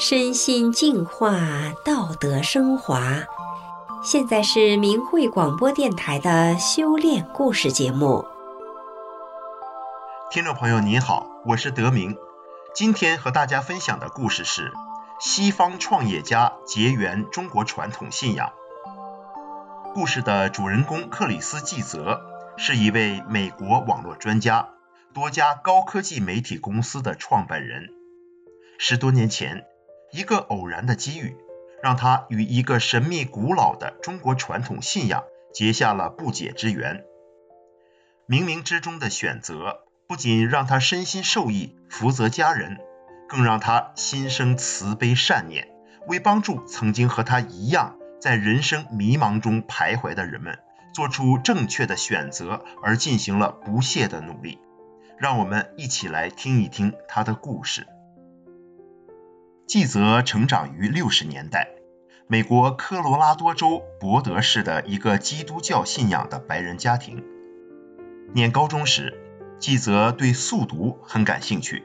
身心净化，道德升华。现在是明慧广播电台的修炼故事节目。听众朋友您好，我是德明。今天和大家分享的故事是西方创业家结缘中国传统信仰。故事的主人公克里斯·季泽是一位美国网络专家，多家高科技媒体公司的创办人。十多年前，一个偶然的机遇，让他与一个神秘古老的中国传统信仰结下了不解之缘。冥冥之中的选择，不仅让他身心受益，福泽家人，更让他心生慈悲善念，为帮助曾经和他一样在人生迷茫中徘徊的人们，做出正确的选择而进行了不懈的努力。让我们一起来听一听他的故事。纪泽成长于六十年代，美国科罗拉多州博德市的一个基督教信仰的白人家庭。念高中时，纪泽对速读很感兴趣，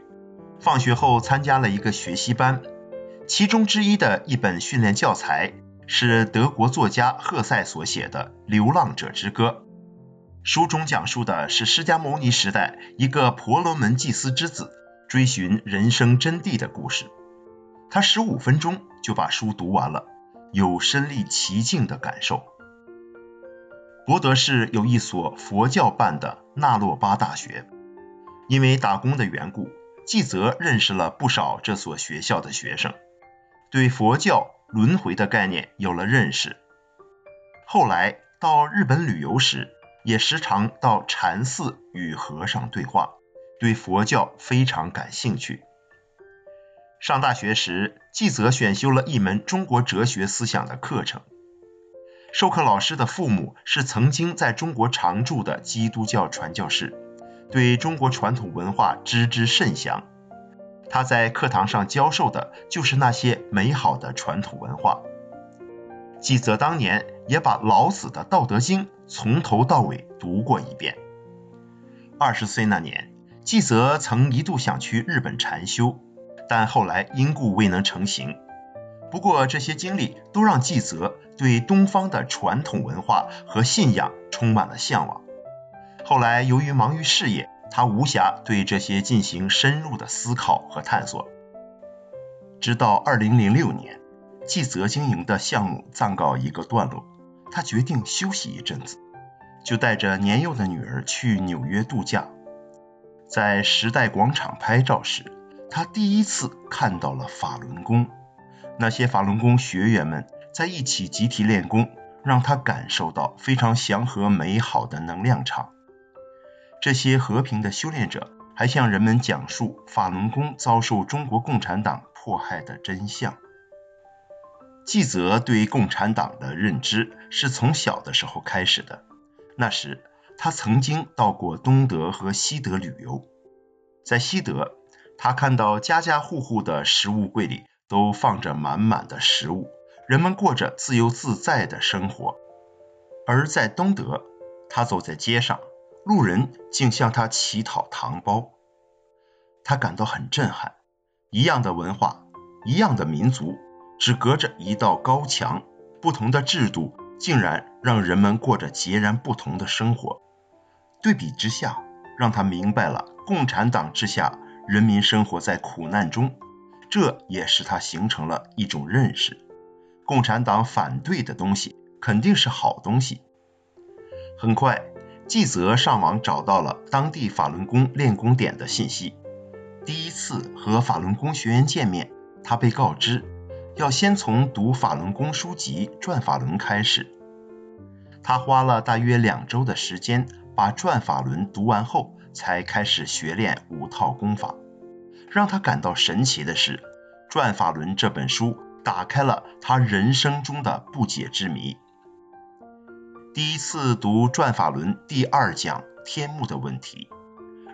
放学后参加了一个学习班，其中之一的一本训练教材是德国作家赫塞所写的《流浪者之歌》，书中讲述的是释迦牟尼时代一个婆罗门祭司之子追寻人生真谛的故事。他十五分钟就把书读完了，有身历其境的感受。博德市有一所佛教办的纳洛巴大学，因为打工的缘故，纪泽认识了不少这所学校的学生，对佛教轮回的概念有了认识。后来到日本旅游时，也时常到禅寺与和尚对话，对佛教非常感兴趣。上大学时，纪泽选修了一门中国哲学思想的课程。授课老师的父母是曾经在中国常驻的基督教传教士，对中国传统文化知之甚详。他在课堂上教授的就是那些美好的传统文化。纪泽当年也把老子的《道德经》从头到尾读过一遍。二十岁那年，纪泽曾一度想去日本禅修。但后来因故未能成行。不过这些经历都让纪泽对东方的传统文化和信仰充满了向往。后来由于忙于事业，他无暇对这些进行深入的思考和探索。直到2006年，纪泽经营的项目暂告一个段落，他决定休息一阵子，就带着年幼的女儿去纽约度假。在时代广场拍照时，他第一次看到了法轮功，那些法轮功学员们在一起集体练功，让他感受到非常祥和美好的能量场。这些和平的修炼者还向人们讲述法轮功遭受中国共产党迫害的真相。纪泽对共产党的认知是从小的时候开始的，那时他曾经到过东德和西德旅游，在西德。他看到家家户户的食物柜里都放着满满的食物，人们过着自由自在的生活。而在东德，他走在街上，路人竟向他乞讨糖包，他感到很震撼。一样的文化，一样的民族，只隔着一道高墙，不同的制度，竟然让人们过着截然不同的生活。对比之下，让他明白了共产党之下。人民生活在苦难中，这也使他形成了一种认识：共产党反对的东西肯定是好东西。很快，纪泽上网找到了当地法轮功练功点的信息。第一次和法轮功学员见面，他被告知要先从读法轮功书籍《转法轮》开始。他花了大约两周的时间把《转法轮》读完后。才开始学练五套功法。让他感到神奇的是，《转法轮》这本书打开了他人生中的不解之谜。第一次读《转法轮》第二讲“天目”的问题，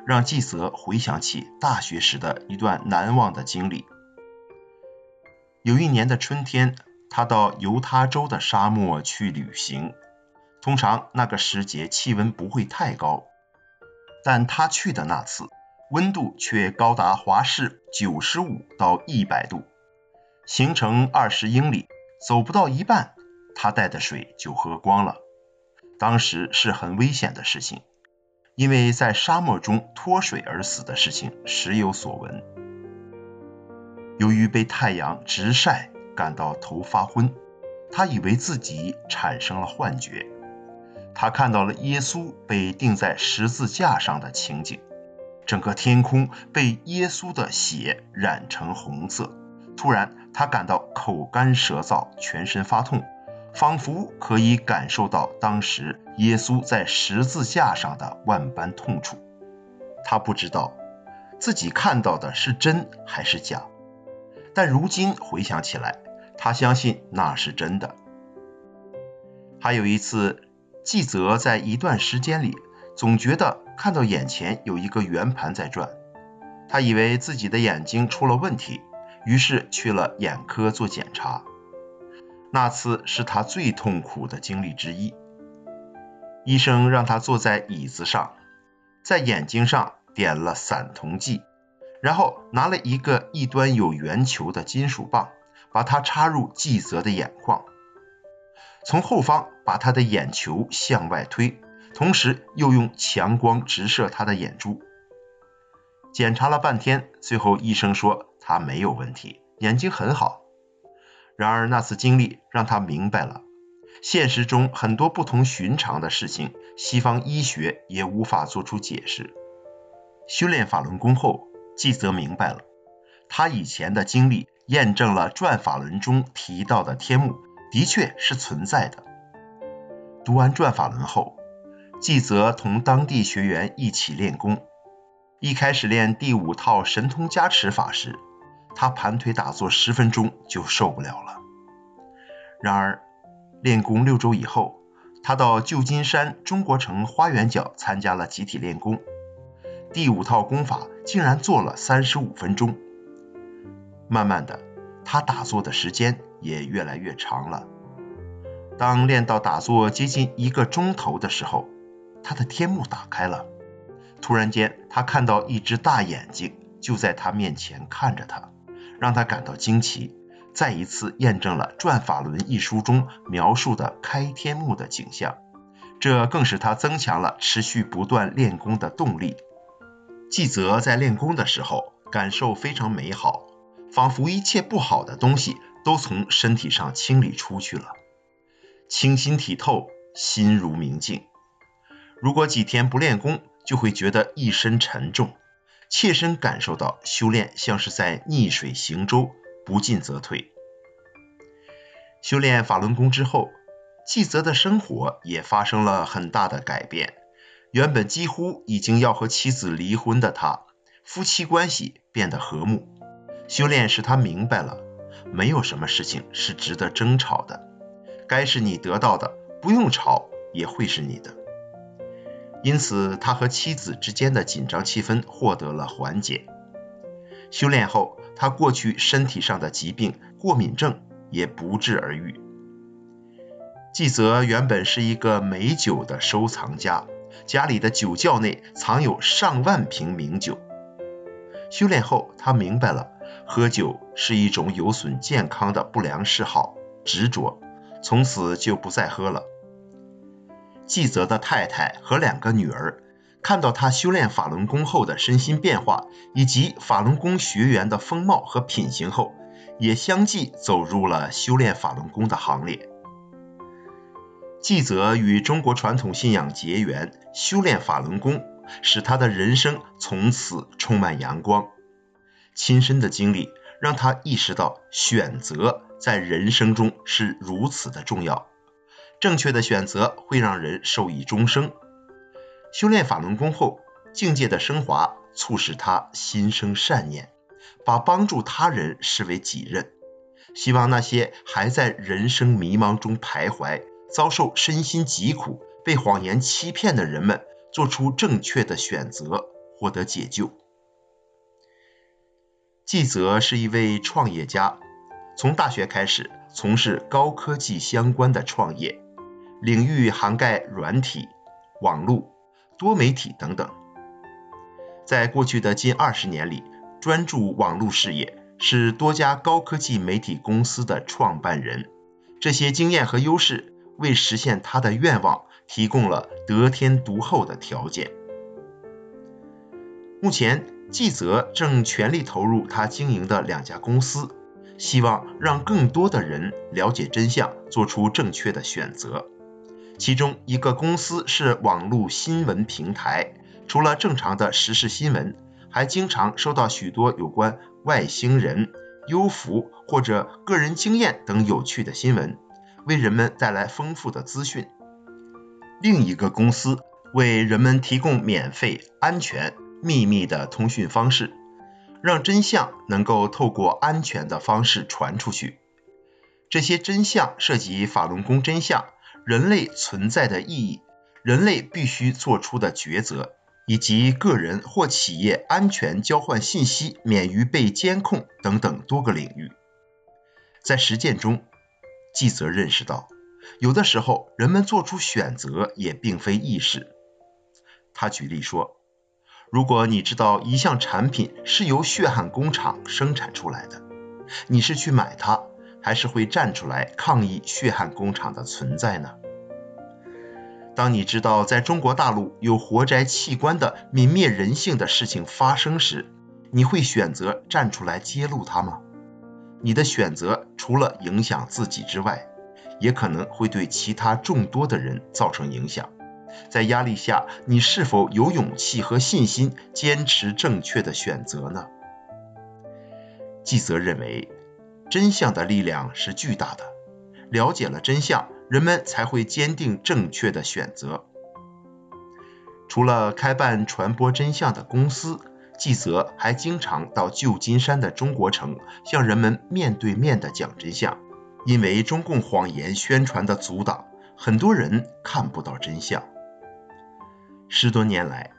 让纪泽回想起大学时的一段难忘的经历。有一年的春天，他到犹他州的沙漠去旅行。通常那个时节气温不会太高。但他去的那次，温度却高达华氏九十五到一百度。行程二十英里，走不到一半，他带的水就喝光了。当时是很危险的事情，因为在沙漠中脱水而死的事情时有所闻。由于被太阳直晒，感到头发昏，他以为自己产生了幻觉。他看到了耶稣被钉在十字架上的情景，整个天空被耶稣的血染成红色。突然，他感到口干舌燥，全身发痛，仿佛可以感受到当时耶稣在十字架上的万般痛楚。他不知道自己看到的是真还是假，但如今回想起来，他相信那是真的。还有一次。纪泽在一段时间里总觉得看到眼前有一个圆盘在转，他以为自己的眼睛出了问题，于是去了眼科做检查。那次是他最痛苦的经历之一。医生让他坐在椅子上，在眼睛上点了散瞳剂，然后拿了一个一端有圆球的金属棒，把它插入季泽的眼眶。从后方把他的眼球向外推，同时又用强光直射他的眼珠。检查了半天，最后医生说他没有问题，眼睛很好。然而那次经历让他明白了，现实中很多不同寻常的事情，西方医学也无法做出解释。修炼法轮功后，纪泽明白了，他以前的经历验证了转法轮中提到的天目。的确是存在的。读完转法轮后，纪泽同当地学员一起练功。一开始练第五套神通加持法时，他盘腿打坐十分钟就受不了了。然而，练功六周以后，他到旧金山中国城花园角参加了集体练功，第五套功法竟然做了三十五分钟。慢慢的，他打坐的时间也越来越长了。当练到打坐接近一个钟头的时候，他的天目打开了。突然间，他看到一只大眼睛就在他面前看着他，让他感到惊奇，再一次验证了《转法轮》一书中描述的开天目的景象。这更使他增强了持续不断练功的动力。纪泽在练功的时候，感受非常美好，仿佛一切不好的东西。都从身体上清理出去了，清新体透，心如明镜。如果几天不练功，就会觉得一身沉重，切身感受到修炼像是在逆水行舟，不进则退。修炼法轮功之后，纪泽的生活也发生了很大的改变。原本几乎已经要和妻子离婚的他，夫妻关系变得和睦。修炼使他明白了。没有什么事情是值得争吵的，该是你得到的，不用吵也会是你的。因此，他和妻子之间的紧张气氛获得了缓解。修炼后，他过去身体上的疾病过敏症也不治而愈。纪泽原本是一个美酒的收藏家，家里的酒窖内藏有上万瓶名酒。修炼后，他明白了。喝酒是一种有损健康的不良嗜好，执着，从此就不再喝了。季泽的太太和两个女儿看到他修炼法轮功后的身心变化，以及法轮功学员的风貌和品行后，也相继走入了修炼法轮功的行列。季泽与中国传统信仰结缘，修炼法轮功，使他的人生从此充满阳光。亲身的经历让他意识到，选择在人生中是如此的重要。正确的选择会让人受益终生。修炼法轮功后，境界的升华促使他心生善念，把帮助他人视为己任。希望那些还在人生迷茫中徘徊、遭受身心疾苦、被谎言欺骗的人们，做出正确的选择，获得解救。纪泽是一位创业家，从大学开始从事高科技相关的创业，领域涵盖软体、网络、多媒体等等。在过去的近二十年里，专注网络事业，是多家高科技媒体公司的创办人。这些经验和优势为实现他的愿望提供了得天独厚的条件。目前，纪泽正全力投入他经营的两家公司，希望让更多的人了解真相，做出正确的选择。其中一个公司是网络新闻平台，除了正常的时事新闻，还经常收到许多有关外星人、幽浮或者个人经验等有趣的新闻，为人们带来丰富的资讯。另一个公司为人们提供免费、安全、秘密的通讯方式，让真相能够透过安全的方式传出去。这些真相涉及法轮功真相、人类存在的意义、人类必须做出的抉择，以及个人或企业安全交换信息免于被监控等等多个领域。在实践中，纪泽认识到，有的时候人们做出选择也并非易事。他举例说，如果你知道一项产品是由血汗工厂生产出来的，你是去买它，还是会站出来抗议血汗工厂的存在呢？当你知道在中国大陆有活摘器官的泯灭人性的事情发生时，你会选择站出来揭露它吗？你的选择除了影响自己之外，也可能会对其他众多的人造成影响。在压力下，你是否有勇气和信心坚持正确的选择呢？纪泽认为，真相的力量是巨大的。了解了真相，人们才会坚定正确的选择。除了开办传播真相的公司，纪泽还经常到旧金山的中国城，向人们面对面的讲真相。因为中共谎言宣传的阻挡，很多人看不到真相。十多年来，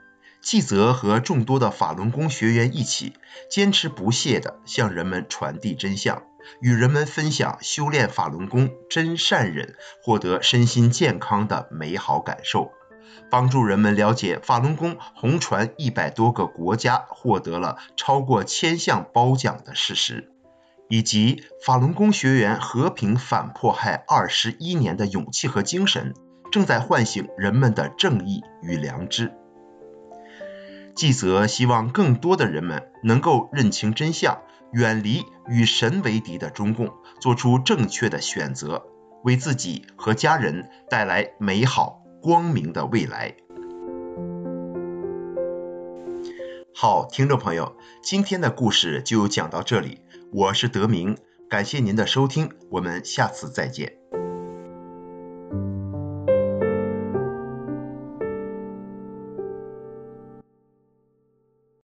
纪泽和众多的法轮功学员一起，坚持不懈地向人们传递真相，与人们分享修炼法轮功真善忍，获得身心健康的美好感受，帮助人们了解法轮功红传一百多个国家，获得了超过千项褒奖的事实，以及法轮功学员和平反迫害二十一年的勇气和精神。正在唤醒人们的正义与良知。纪泽希望更多的人们能够认清真相，远离与神为敌的中共，做出正确的选择，为自己和家人带来美好光明的未来。好，听众朋友，今天的故事就讲到这里，我是德明，感谢您的收听，我们下次再见。